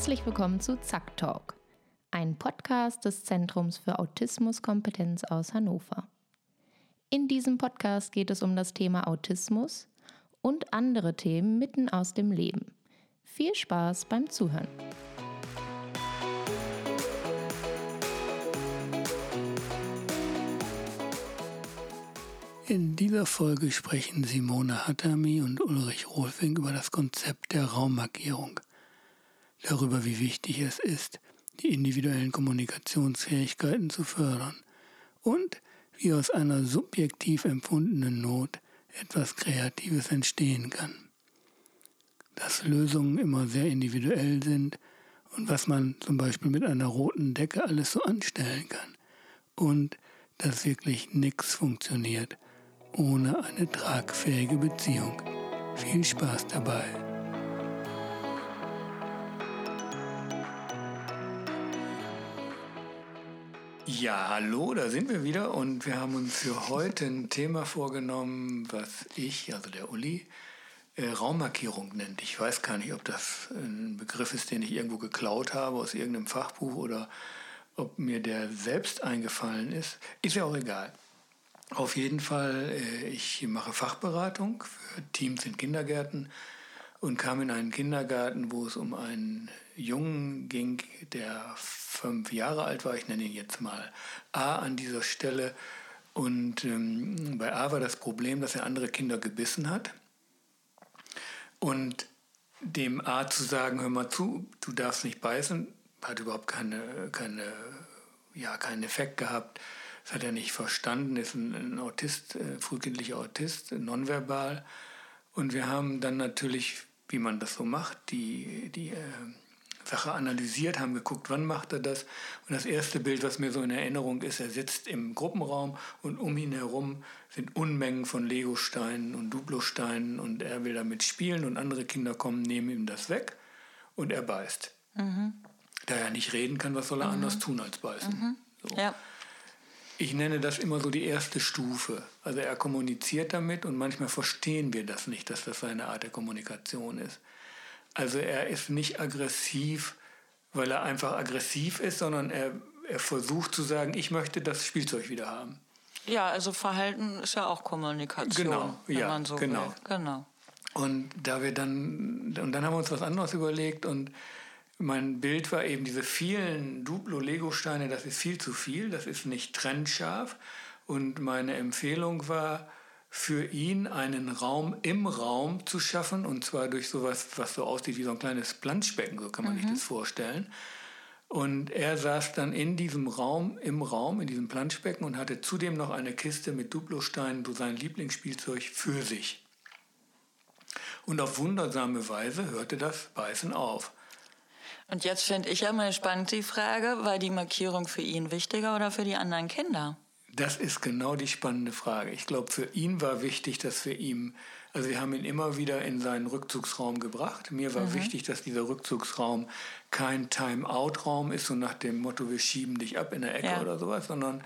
Herzlich willkommen zu Zack Talk, ein Podcast des Zentrums für Autismuskompetenz aus Hannover. In diesem Podcast geht es um das Thema Autismus und andere Themen mitten aus dem Leben. Viel Spaß beim Zuhören. In dieser Folge sprechen Simone Hatami und Ulrich Rohlfink über das Konzept der Raummarkierung, darüber, wie wichtig es ist, die individuellen Kommunikationsfähigkeiten zu fördern und wie aus einer subjektiv empfundenen Not etwas Kreatives entstehen kann. Dass Lösungen immer sehr individuell sind und was man zum Beispiel mit einer roten Decke alles so anstellen kann und dass wirklich nichts funktioniert ohne eine tragfähige Beziehung. Viel Spaß dabei. Ja, hallo, da sind wir wieder und wir haben uns für heute ein Thema vorgenommen, was ich, also der Uli, äh, Raummarkierung nennt. Ich weiß gar nicht, ob das ein Begriff ist, den ich irgendwo geklaut habe aus irgendeinem Fachbuch oder ob mir der selbst eingefallen ist. Ist ja auch egal. Auf jeden Fall, äh, ich mache Fachberatung für Teams in Kindergärten und kam in einen Kindergarten, wo es um einen Jungen ging, der fünf Jahre alt war. Ich nenne ihn jetzt mal A an dieser Stelle. Und ähm, bei A war das Problem, dass er andere Kinder gebissen hat. Und dem A zu sagen, hör mal zu, du darfst nicht beißen, hat überhaupt keine, keine, ja, keinen Effekt gehabt. Das hat er nicht verstanden, ist ein, ein Autist, äh, frühkindlicher Autist, nonverbal. Und wir haben dann natürlich, wie man das so macht, die, die äh, Sache analysiert, haben geguckt, wann macht er das. Und das erste Bild, was mir so in Erinnerung ist, er sitzt im Gruppenraum und um ihn herum sind Unmengen von Legosteinen und Duplosteinen und er will damit spielen und andere Kinder kommen, nehmen ihm das weg und er beißt. Mhm. Da er nicht reden kann, was soll er mhm. anders tun als beißen? Mhm. So. Ja. Ich nenne das immer so die erste Stufe. Also er kommuniziert damit und manchmal verstehen wir das nicht, dass das seine Art der Kommunikation ist. Also er ist nicht aggressiv, weil er einfach aggressiv ist, sondern er, er versucht zu sagen, ich möchte das Spielzeug wieder haben. Ja, also Verhalten ist ja auch Kommunikation, genau, wenn ja, man so genau. will. Genau. Und da wir dann und dann haben wir uns was anderes überlegt und mein Bild war eben diese vielen Duplo-Lego-Steine, das ist viel zu viel, das ist nicht trennscharf. Und meine Empfehlung war, für ihn einen Raum im Raum zu schaffen, und zwar durch sowas, was so aussieht wie so ein kleines Planschbecken, so kann man mhm. sich das vorstellen. Und er saß dann in diesem Raum, im Raum, in diesem Planschbecken und hatte zudem noch eine Kiste mit Duplosteinen, so sein Lieblingsspielzeug, für sich. Und auf wundersame Weise hörte das Beißen auf. Und jetzt finde ich ja mal spannend die Frage, war die Markierung für ihn wichtiger oder für die anderen Kinder? Das ist genau die spannende Frage. Ich glaube, für ihn war wichtig, dass wir ihm, also wir haben ihn immer wieder in seinen Rückzugsraum gebracht. Mir war mhm. wichtig, dass dieser Rückzugsraum kein Time-out-Raum ist, so nach dem Motto, wir schieben dich ab in der Ecke ja. oder sowas, sondern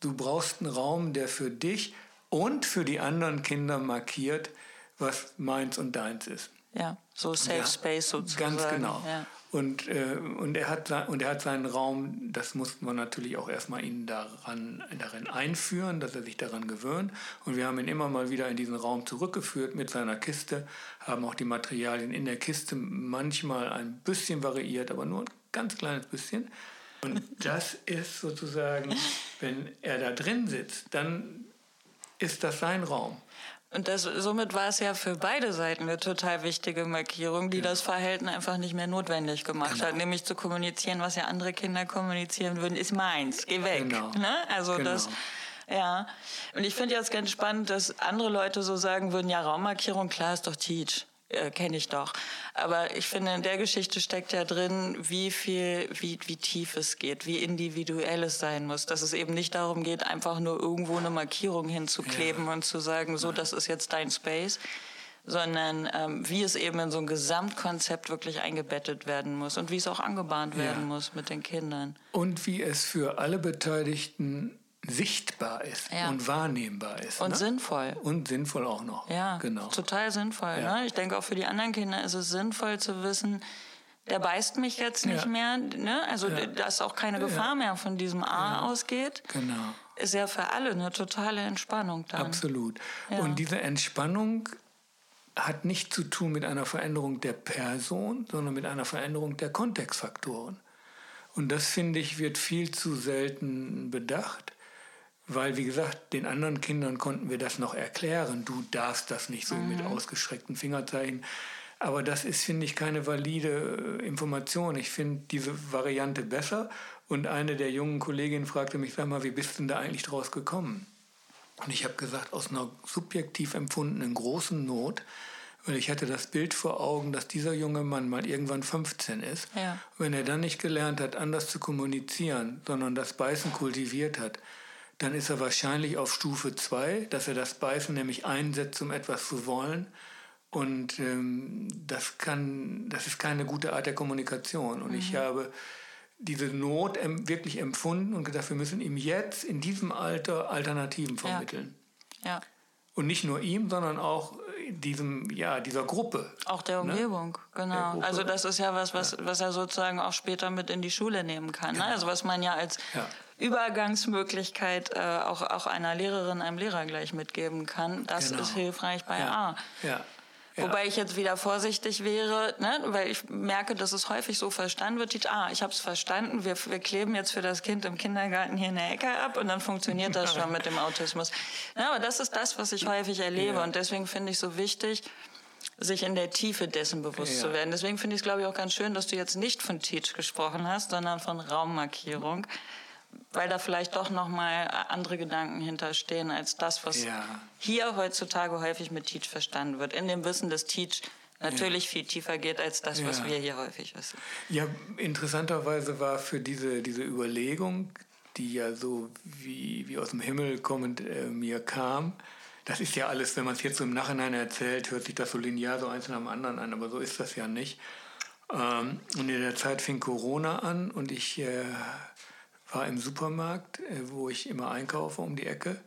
du brauchst einen Raum, der für dich und für die anderen Kinder markiert, was meins und deins ist. Ja, so Safe ja, Space sozusagen. Ganz genau. Ja. Und, äh, und, er hat, und er hat seinen Raum, das mussten wir natürlich auch erstmal ihn daran, darin einführen, dass er sich daran gewöhnt. Und wir haben ihn immer mal wieder in diesen Raum zurückgeführt mit seiner Kiste, haben auch die Materialien in der Kiste manchmal ein bisschen variiert, aber nur ein ganz kleines bisschen. Und das ist sozusagen, wenn er da drin sitzt, dann ist das sein Raum. Und das, somit war es ja für beide Seiten eine total wichtige Markierung, die ja. das Verhalten einfach nicht mehr notwendig gemacht genau. hat, nämlich zu kommunizieren, was ja andere Kinder kommunizieren würden, ist meins, geh weg. Genau. Ne? Also genau. das, ja. Und ich finde jetzt ganz spannend, dass andere Leute so sagen würden, ja, Raummarkierung, klar ist doch Teach äh, kenne ich doch. Aber ich finde, in der Geschichte steckt ja drin, wie viel, wie, wie tief es geht, wie individuell es sein muss. Dass es eben nicht darum geht, einfach nur irgendwo eine Markierung hinzukleben ja. und zu sagen, so, das ist jetzt dein Space sondern ähm, wie es eben in so ein Gesamtkonzept wirklich eingebettet werden muss und wie es auch angebahnt werden ja. muss mit den Kindern. Und wie es für alle Beteiligten sichtbar ist ja. und wahrnehmbar ist. Und ne? sinnvoll. Und sinnvoll auch noch. Ja, genau. Total sinnvoll. Ja. Ne? Ich denke, auch für die anderen Kinder ist es sinnvoll zu wissen, der beißt mich jetzt nicht ja. mehr, ne? also ja. dass auch keine Gefahr mehr von diesem A ausgeht. Genau. Ist ja für alle eine totale Entspannung dann. Absolut. Und diese Entspannung hat nicht zu tun mit einer Veränderung der Person, sondern mit einer Veränderung der Kontextfaktoren. Und das, finde ich, wird viel zu selten bedacht, weil, wie gesagt, den anderen Kindern konnten wir das noch erklären. Du darfst das nicht so mhm. mit ausgestreckten Fingerzeichen. Aber das ist, finde ich, keine valide äh, Information. Ich finde diese Variante besser. Und eine der jungen Kolleginnen fragte mich, sag mal, wie bist du denn da eigentlich draus gekommen? Und ich habe gesagt, aus einer subjektiv empfundenen großen Not, weil ich hatte das Bild vor Augen, dass dieser junge Mann mal irgendwann 15 ist. Ja. Wenn er dann nicht gelernt hat, anders zu kommunizieren, sondern das Beißen kultiviert hat, dann ist er wahrscheinlich auf Stufe 2, dass er das Beißen nämlich einsetzt, um etwas zu wollen. Und ähm, das, kann, das ist keine gute Art der Kommunikation. Und mhm. ich habe diese Not wirklich empfunden und gedacht, wir müssen ihm jetzt in diesem Alter Alternativen vermitteln. Ja. ja. Und nicht nur ihm, sondern auch diesem, ja, dieser Gruppe. Auch der ne? Umgebung, ne? genau. Der also das ist ja was, was, ja. was er sozusagen auch später mit in die Schule nehmen kann. Genau. Ne? Also was man ja als ja. Übergangsmöglichkeit äh, auch, auch einer Lehrerin, einem Lehrer gleich mitgeben kann. Das genau. ist hilfreich bei A. Ja. Ja. Wobei ich jetzt wieder vorsichtig wäre, ne? weil ich merke, dass es häufig so verstanden wird. Ah, ich habe es verstanden, wir, wir kleben jetzt für das Kind im Kindergarten hier eine Ecke ab und dann funktioniert das schon mit dem Autismus. Ja, aber das ist das, was ich häufig erlebe ja. und deswegen finde ich so wichtig, sich in der Tiefe dessen bewusst ja. zu werden. Deswegen finde ich es, glaube ich, auch ganz schön, dass du jetzt nicht von Teach gesprochen hast, sondern von Raummarkierung weil da vielleicht doch noch mal andere Gedanken hinterstehen als das, was ja. hier heutzutage häufig mit Teach verstanden wird. In dem Wissen, dass Teach natürlich ja. viel tiefer geht als das, was ja. wir hier häufig wissen. Ja, interessanterweise war für diese, diese Überlegung, die ja so wie, wie aus dem Himmel kommend äh, mir kam, das ist ja alles, wenn man es jetzt so im Nachhinein erzählt, hört sich das so linear so eins nach dem anderen an, aber so ist das ja nicht. Ähm, und in der Zeit fing Corona an und ich äh, war im Supermarkt, äh, wo ich immer einkaufe um die Ecke.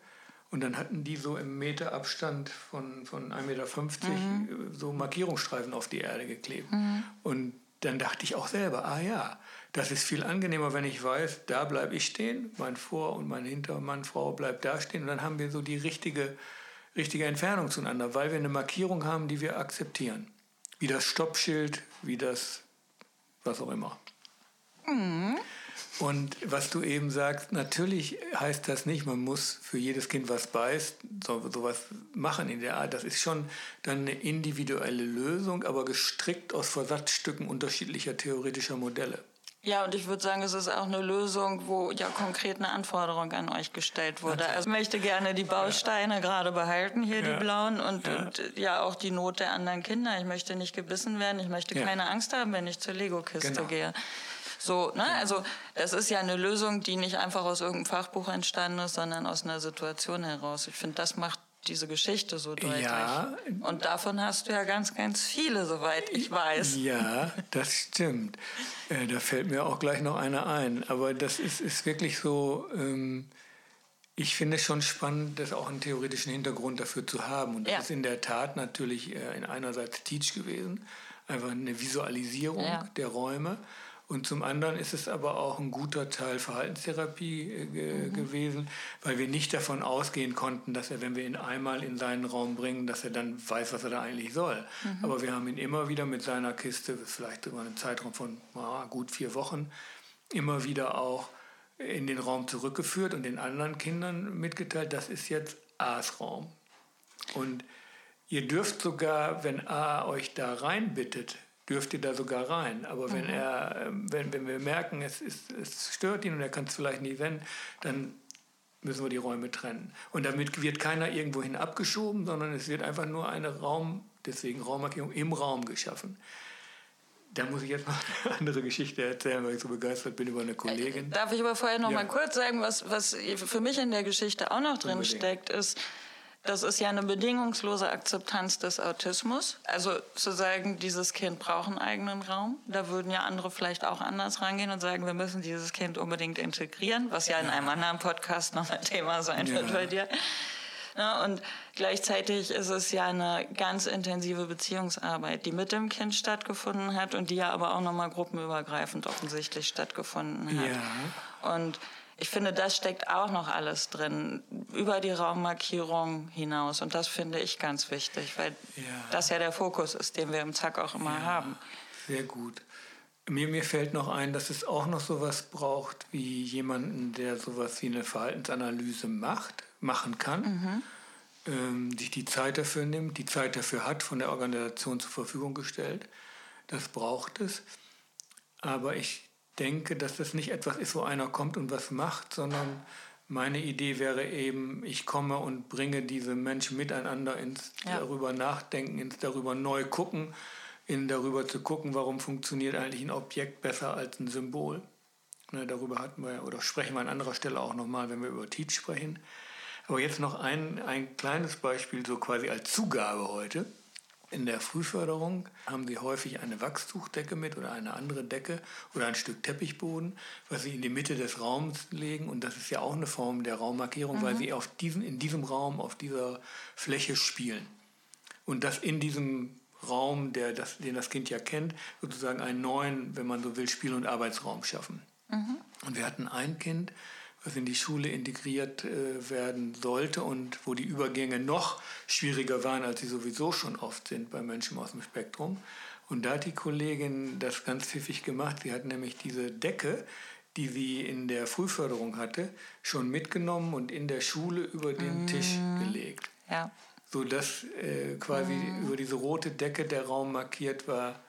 Und dann hatten die so im Meterabstand von, von 1,50 Meter mhm. Äh, so Markierungsstreifen auf die Erde geklebt. Mhm. Und dann dachte ich auch selber, ah ja, das ist viel angenehmer, wenn ich weiß, da bleibe ich stehen, mein Vor- und mein Hintermann, Frau bleibt da stehen. Und dann haben wir so die richtige, richtige Entfernung zueinander, weil wir eine Markierung haben, die wir akzeptieren. Wie das Stoppschild, wie das was auch immer. Mhm. Und was du eben sagst, natürlich heißt das nicht, man muss für jedes Kind, was beißt, so, sowas machen in der Art. Das ist schon dann eine individuelle Lösung, aber gestrickt aus Versatzstücken unterschiedlicher theoretischer Modelle. Ja, und ich würde sagen, es ist auch eine Lösung, wo ja konkret eine Anforderung an euch gestellt wurde. Also ich möchte gerne die Bausteine ja. gerade behalten, hier ja. die blauen, und ja. und ja. auch die Not der anderen Kinder. Ich möchte nicht gebissen werden, ich möchte keine Angst haben, wenn ich zur Lego-Kiste genau. gehe. So, ne? Also das ist ja eine Lösung, die nicht einfach aus irgendeinem Fachbuch entstanden ist, sondern aus einer Situation heraus. Ich finde, das macht diese Geschichte so deutlich. Ja. Und davon hast du ja ganz, ganz viele, soweit ich weiß. Ja, das stimmt. Äh, da fällt mir auch gleich noch einer ein. Aber das ist, ist wirklich so. Ähm, ich finde es schon spannend, das auch einen theoretischen Hintergrund dafür zu haben. Und das ja. ist in der Tat natürlich äh, in einerseits Teach gewesen, einfach eine Visualisierung ja. der Räume. Und zum anderen ist es aber auch ein guter Teil Verhaltenstherapie äh, mhm. gewesen, weil wir nicht davon ausgehen konnten, dass er, wenn wir ihn einmal in seinen Raum bringen, dass er dann weiß, was er da eigentlich soll. Mhm. Aber wir haben ihn immer wieder mit seiner Kiste, vielleicht über einen Zeitraum von ah, gut vier Wochen, immer wieder auch in den Raum zurückgeführt und den anderen Kindern mitgeteilt, das ist jetzt A's Raum. Und ihr dürft sogar, wenn A euch da reinbittet, dürfte da sogar rein. Aber wenn, mhm. er, ähm, wenn, wenn wir merken, es, ist, es stört ihn und er kann es vielleicht nicht wenden, dann müssen wir die Räume trennen. Und damit wird keiner irgendwohin abgeschoben, sondern es wird einfach nur eine Raum, deswegen Raummarkierung im Raum geschaffen. Da muss ich jetzt noch eine andere Geschichte erzählen, weil ich so begeistert bin über eine Kollegin. Darf ich aber vorher noch ja. mal kurz sagen, was, was für mich in der Geschichte auch noch drin Unbedingt. steckt, ist, das ist ja eine bedingungslose Akzeptanz des Autismus. Also zu sagen, dieses Kind braucht einen eigenen Raum. Da würden ja andere vielleicht auch anders rangehen und sagen, wir müssen dieses Kind unbedingt integrieren, was ja in einem anderen Podcast noch ein Thema sein wird bei dir. Ne? Und gleichzeitig ist es ja eine ganz intensive Beziehungsarbeit, die mit dem Kind stattgefunden hat und die ja aber auch nochmal gruppenübergreifend offensichtlich stattgefunden hat. Ja. Und ich finde, das steckt auch noch alles drin, über die Raummarkierung hinaus. Und das finde ich ganz wichtig, weil ja. das ja der Fokus ist, den wir im Zack auch immer ja, haben. Sehr gut. Mir, mir fällt noch ein, dass es auch noch sowas braucht wie jemanden, der sowas wie eine Verhaltensanalyse macht, machen kann, mhm. ähm, sich die Zeit dafür nimmt, die Zeit dafür hat, von der Organisation zur Verfügung gestellt. Das braucht es. Aber ich denke, dass das nicht etwas ist, wo einer kommt und was macht, sondern meine Idee wäre eben, ich komme und bringe diese Menschen miteinander ins ja. darüber nachdenken, ins darüber neu gucken, in darüber zu gucken, warum funktioniert eigentlich ein Objekt besser als ein Symbol. Ne, darüber hatten wir oder sprechen wir an anderer Stelle auch nochmal, wenn wir über Teach sprechen. Aber jetzt noch ein, ein kleines Beispiel, so quasi als Zugabe heute. In der Frühförderung haben sie häufig eine Wachstuchdecke mit oder eine andere Decke oder ein Stück Teppichboden, was sie in die Mitte des Raums legen. Und das ist ja auch eine Form der Raummarkierung, mhm. weil sie auf diesen, in diesem Raum, auf dieser Fläche spielen. Und das in diesem Raum, der das, den das Kind ja kennt, sozusagen einen neuen, wenn man so will, Spiel- und Arbeitsraum schaffen. Mhm. Und wir hatten ein Kind, was in die Schule integriert äh, werden sollte und wo die Übergänge noch schwieriger waren, als sie sowieso schon oft sind bei Menschen aus dem Spektrum. Und da hat die Kollegin das ganz pfiffig gemacht. Sie hat nämlich diese Decke, die sie in der Frühförderung hatte, schon mitgenommen und in der Schule über den mm. Tisch gelegt. Ja. Sodass äh, quasi mm. über diese rote Decke der Raum markiert war,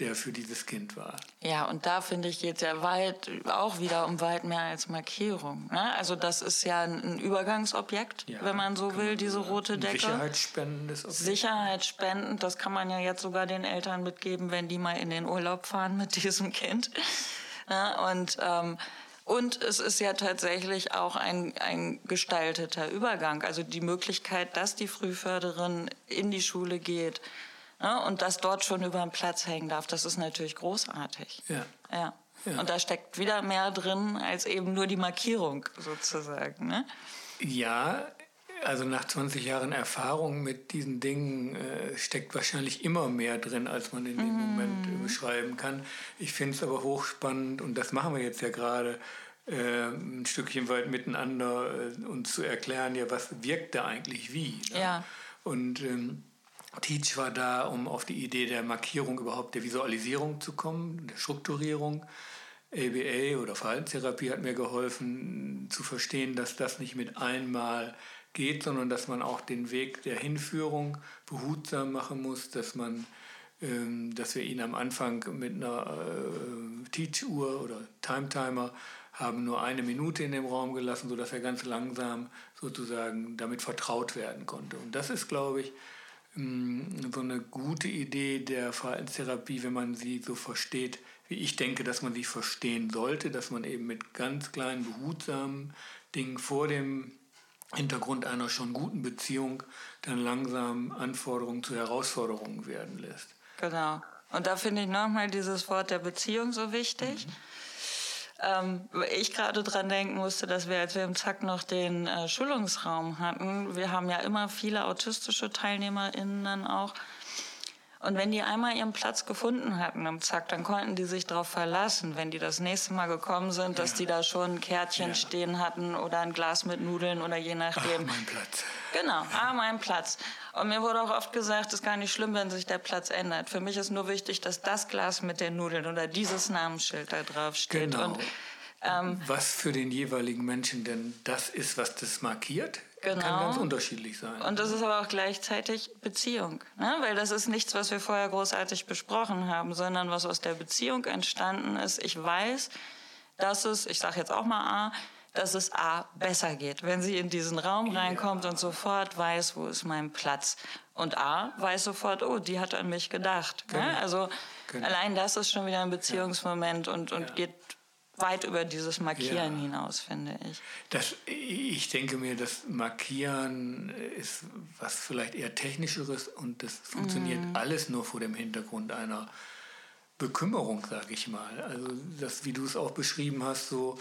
der für dieses Kind war. Ja, und da finde ich jetzt ja weit auch wieder um weit mehr als Markierung. Ne? Also das ist ja ein Übergangsobjekt, ja, wenn man so will, diese rote Decke. Sicherheitsspendendes Objekt. Sicherheitsspendend, das kann man ja jetzt sogar den Eltern mitgeben, wenn die mal in den Urlaub fahren mit diesem Kind. Ja, ne? und ähm, und es ist ja tatsächlich auch ein, ein gestalteter Übergang. Also die Möglichkeit, dass die Frühförderin in die Schule geht, ja, und das dort schon über den Platz hängen darf, das ist natürlich großartig. Ja. ja. ja. Und da steckt wieder mehr drin als eben nur die Markierung sozusagen. Ne? Ja, also nach 20 Jahren Erfahrung mit diesen Dingen äh, steckt wahrscheinlich immer mehr drin, als man in dem mm. Moment äh, beschreiben kann. Ich finde es aber hochspannend und das machen wir jetzt ja gerade. Äh, ein Stückchen weit miteinander äh, uns zu erklären, ja, was wirkt da eigentlich wie. Ne? Ja. Und ähm, Teach war da, um auf die Idee der Markierung überhaupt der Visualisierung zu kommen, der Strukturierung. ABA oder Verhaltenstherapie hat mir geholfen zu verstehen, dass das nicht mit einmal geht, sondern dass man auch den Weg der Hinführung behutsam machen muss, dass man ähm, dass wir ihn am Anfang mit einer äh, Teach-Uhr oder Time-Timer haben nur eine Minute in dem Raum gelassen, sodass er ganz langsam sozusagen damit vertraut werden konnte. Und das ist, glaube ich, so eine gute Idee der Verhaltenstherapie, wenn man sie so versteht, wie ich denke, dass man sie verstehen sollte, dass man eben mit ganz kleinen, behutsamen Dingen vor dem Hintergrund einer schon guten Beziehung dann langsam Anforderungen zu Herausforderungen werden lässt. Genau. Und da finde ich nochmal dieses Wort der Beziehung so wichtig. Mhm ähm, ich gerade dran denken musste, dass wir, als wir im Zack noch den äh, Schulungsraum hatten, wir haben ja immer viele autistische TeilnehmerInnen dann auch. Und wenn die einmal ihren Platz gefunden hatten im Zack, dann konnten die sich darauf verlassen, wenn die das nächste Mal gekommen sind, dass ja. die da schon ein Kärtchen ja. stehen hatten oder ein Glas mit Nudeln oder je nachdem. Ach, mein Platz. Genau, ah, mein Platz. Und mir wurde auch oft gesagt, es ist gar nicht schlimm, wenn sich der Platz ändert. Für mich ist nur wichtig, dass das Glas mit den Nudeln oder dieses Namensschild da drauf steht. Genau. Und, ähm, was für den jeweiligen Menschen denn das ist, was das markiert, genau. kann ganz unterschiedlich sein. Und das ist aber auch gleichzeitig Beziehung. Ne? Weil das ist nichts, was wir vorher großartig besprochen haben, sondern was aus der Beziehung entstanden ist. Ich weiß, dass es, ich sage jetzt auch mal A, dass es A besser geht, wenn sie in diesen Raum reinkommt ja. und sofort weiß, wo ist mein Platz. Und A weiß sofort, oh, die hat an mich gedacht. Ne? Genau. Ne? Also genau. allein das ist schon wieder ein Beziehungsmoment und, und ja. geht weit über dieses Markieren ja. hinaus, finde ich. Das, ich denke mir, das Markieren ist was vielleicht eher technischeres und das funktioniert mm. alles nur vor dem Hintergrund einer Bekümmerung, sage ich mal. Also das, wie du es auch beschrieben hast, so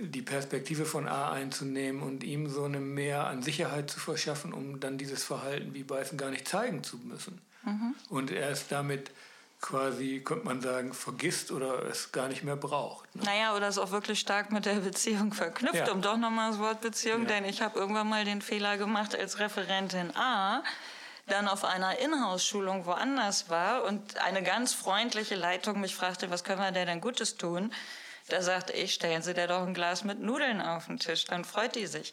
die Perspektive von A einzunehmen und ihm so eine mehr an Sicherheit zu verschaffen, um dann dieses Verhalten wie Beißen gar nicht zeigen zu müssen. Mhm. Und er ist damit quasi, könnte man sagen, vergisst oder es gar nicht mehr braucht. Ne? Naja, oder es auch wirklich stark mit der Beziehung verknüpft, ja. um doch nochmal das Wort Beziehung, ja. denn ich habe irgendwann mal den Fehler gemacht als Referentin A, dann auf einer Inhouse-Schulung woanders war und eine ganz freundliche Leitung mich fragte, was können wir denn Gutes tun? Da sagte ich, stellen Sie dir doch ein Glas mit Nudeln auf den Tisch, dann freut die sich.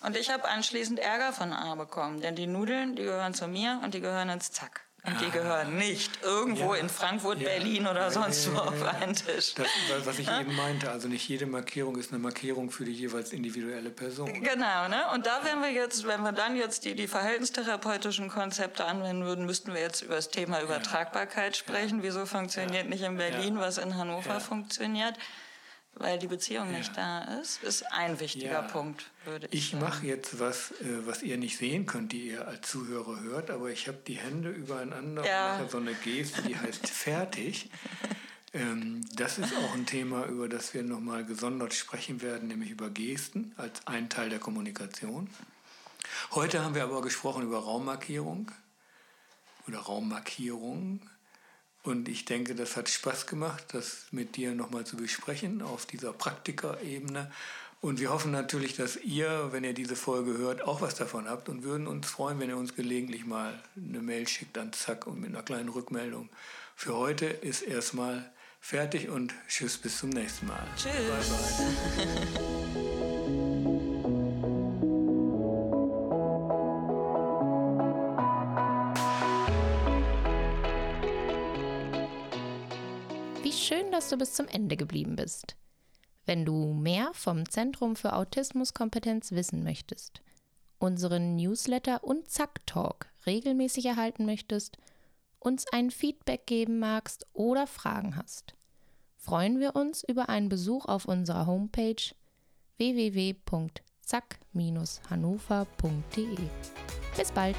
Und ich habe anschließend Ärger von A bekommen, denn die Nudeln, die gehören zu mir und die gehören ins Zack. Und die gehören nicht irgendwo ja. in Frankfurt, ja. Berlin oder ja, sonst wo auf einen Tisch. Das, was ich eben meinte, also nicht jede Markierung ist eine Markierung für die jeweils individuelle Person. Genau, ne? Und da wären wir jetzt, wenn wir dann jetzt die, die verhaltenstherapeutischen Konzepte anwenden würden, müssten wir jetzt über das Thema Übertragbarkeit sprechen. Wieso funktioniert nicht in Berlin, was in Hannover funktioniert? Weil die Beziehung ja. nicht da ist, ist ein wichtiger ja. Punkt, würde ich, ich mache jetzt was, äh, was ihr nicht sehen könnt, die ihr als Zuhörer hört, aber ich habe die Hände übereinander ja. und mache so eine Geste, die heißt fertig. Ähm, das ist auch ein Thema, über das wir nochmal gesondert sprechen werden, nämlich über Gesten als ein Teil der Kommunikation. Heute haben wir aber gesprochen über Raummarkierung oder Raummarkierung. Und ich denke, das hat Spaß gemacht, das mit dir nochmal zu besprechen auf dieser Praktikerebene. Und wir hoffen natürlich, dass ihr, wenn ihr diese Folge hört, auch was davon habt und würden uns freuen, wenn ihr uns gelegentlich mal eine Mail schickt an Zack und mit einer kleinen Rückmeldung. Für heute ist erstmal fertig und tschüss, bis zum nächsten Mal. Tschüss. Bye, bye. Schön, dass du bis zum Ende geblieben bist. Wenn du mehr vom Zentrum für Autismuskompetenz wissen möchtest, unseren Newsletter und Zack Talk regelmäßig erhalten möchtest, uns ein Feedback geben magst oder Fragen hast, freuen wir uns über einen Besuch auf unserer Homepage www.zack-hannover.de. Bis bald!